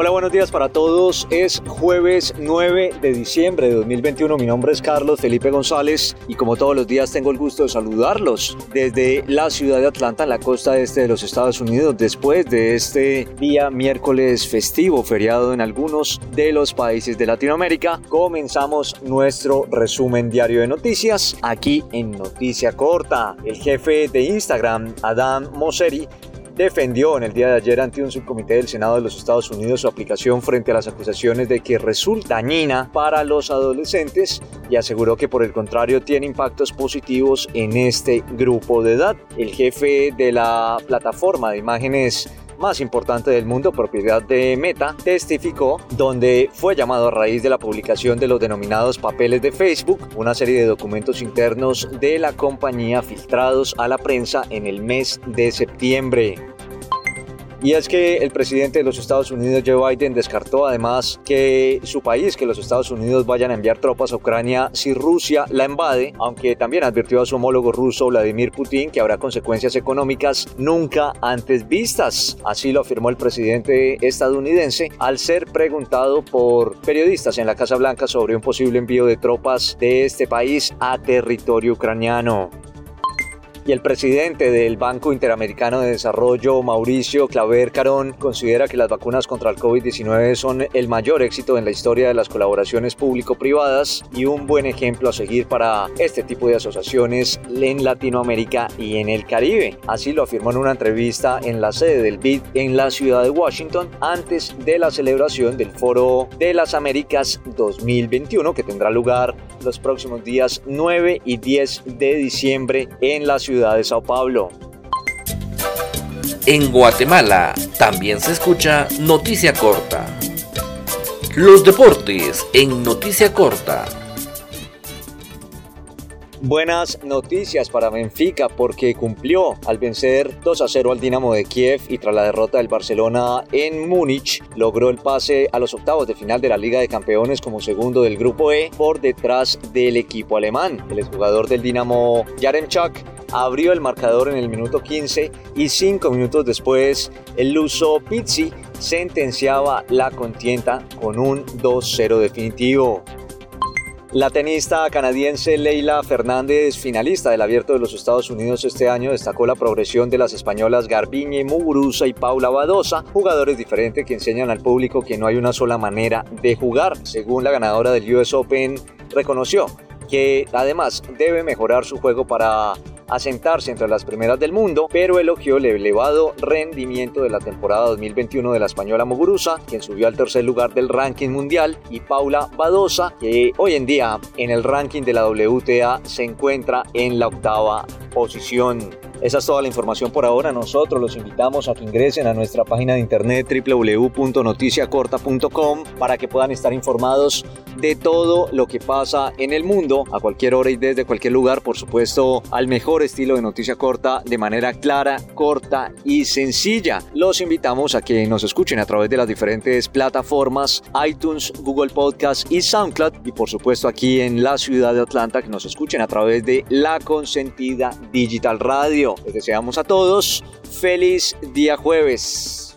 Hola, buenos días para todos. Es jueves 9 de diciembre de 2021. Mi nombre es Carlos Felipe González y como todos los días tengo el gusto de saludarlos desde la ciudad de Atlanta, en la costa este de los Estados Unidos, después de este día miércoles festivo, feriado en algunos de los países de Latinoamérica. Comenzamos nuestro resumen diario de noticias aquí en Noticia Corta. El jefe de Instagram, Adam Mosseri, defendió en el día de ayer ante un subcomité del Senado de los Estados Unidos su aplicación frente a las acusaciones de que resulta dañina para los adolescentes y aseguró que por el contrario tiene impactos positivos en este grupo de edad. El jefe de la plataforma de imágenes más importante del mundo, propiedad de Meta, testificó donde fue llamado a raíz de la publicación de los denominados papeles de Facebook, una serie de documentos internos de la compañía filtrados a la prensa en el mes de septiembre. Y es que el presidente de los Estados Unidos, Joe Biden, descartó además que su país, que los Estados Unidos vayan a enviar tropas a Ucrania si Rusia la invade, aunque también advirtió a su homólogo ruso Vladimir Putin que habrá consecuencias económicas nunca antes vistas. Así lo afirmó el presidente estadounidense al ser preguntado por periodistas en la Casa Blanca sobre un posible envío de tropas de este país a territorio ucraniano y el presidente del Banco Interamericano de Desarrollo, Mauricio Claver Carón, considera que las vacunas contra el COVID-19 son el mayor éxito en la historia de las colaboraciones público-privadas y un buen ejemplo a seguir para este tipo de asociaciones en Latinoamérica y en el Caribe. Así lo afirmó en una entrevista en la sede del BID en la ciudad de Washington antes de la celebración del Foro de las Américas 2021 que tendrá lugar los próximos días 9 y 10 de diciembre en la ciudad ciudad de Sao Paulo. En Guatemala también se escucha Noticia Corta. Los deportes en Noticia Corta. Buenas noticias para Benfica porque cumplió al vencer 2 a 0 al Dinamo de Kiev y tras la derrota del Barcelona en Múnich logró el pase a los octavos de final de la Liga de Campeones como segundo del grupo E por detrás del equipo alemán. El exjugador del Dinamo Yaremchuk abrió el marcador en el minuto 15 y cinco minutos después el luso Pizzi sentenciaba la contienda con un 2-0 definitivo. La tenista canadiense Leila Fernández, finalista del Abierto de los Estados Unidos este año, destacó la progresión de las españolas Garbiñe Muguruza y Paula Badosa, jugadores diferentes que enseñan al público que no hay una sola manera de jugar. Según la ganadora del US Open, reconoció que además debe mejorar su juego para asentarse entre las primeras del mundo, pero elogió el elevado rendimiento de la temporada 2021 de la española Muguruza, quien subió al tercer lugar del ranking mundial, y Paula Badosa, que hoy en día en el ranking de la WTA se encuentra en la octava posición. Esa es toda la información por ahora. Nosotros los invitamos a que ingresen a nuestra página de internet www.noticiacorta.com para que puedan estar informados de todo lo que pasa en el mundo a cualquier hora y desde cualquier lugar. Por supuesto, al mejor estilo de noticia corta de manera clara, corta y sencilla. Los invitamos a que nos escuchen a través de las diferentes plataformas iTunes, Google Podcast y SoundCloud. Y por supuesto aquí en la ciudad de Atlanta que nos escuchen a través de la consentida Digital Radio. Les deseamos a todos feliz día jueves.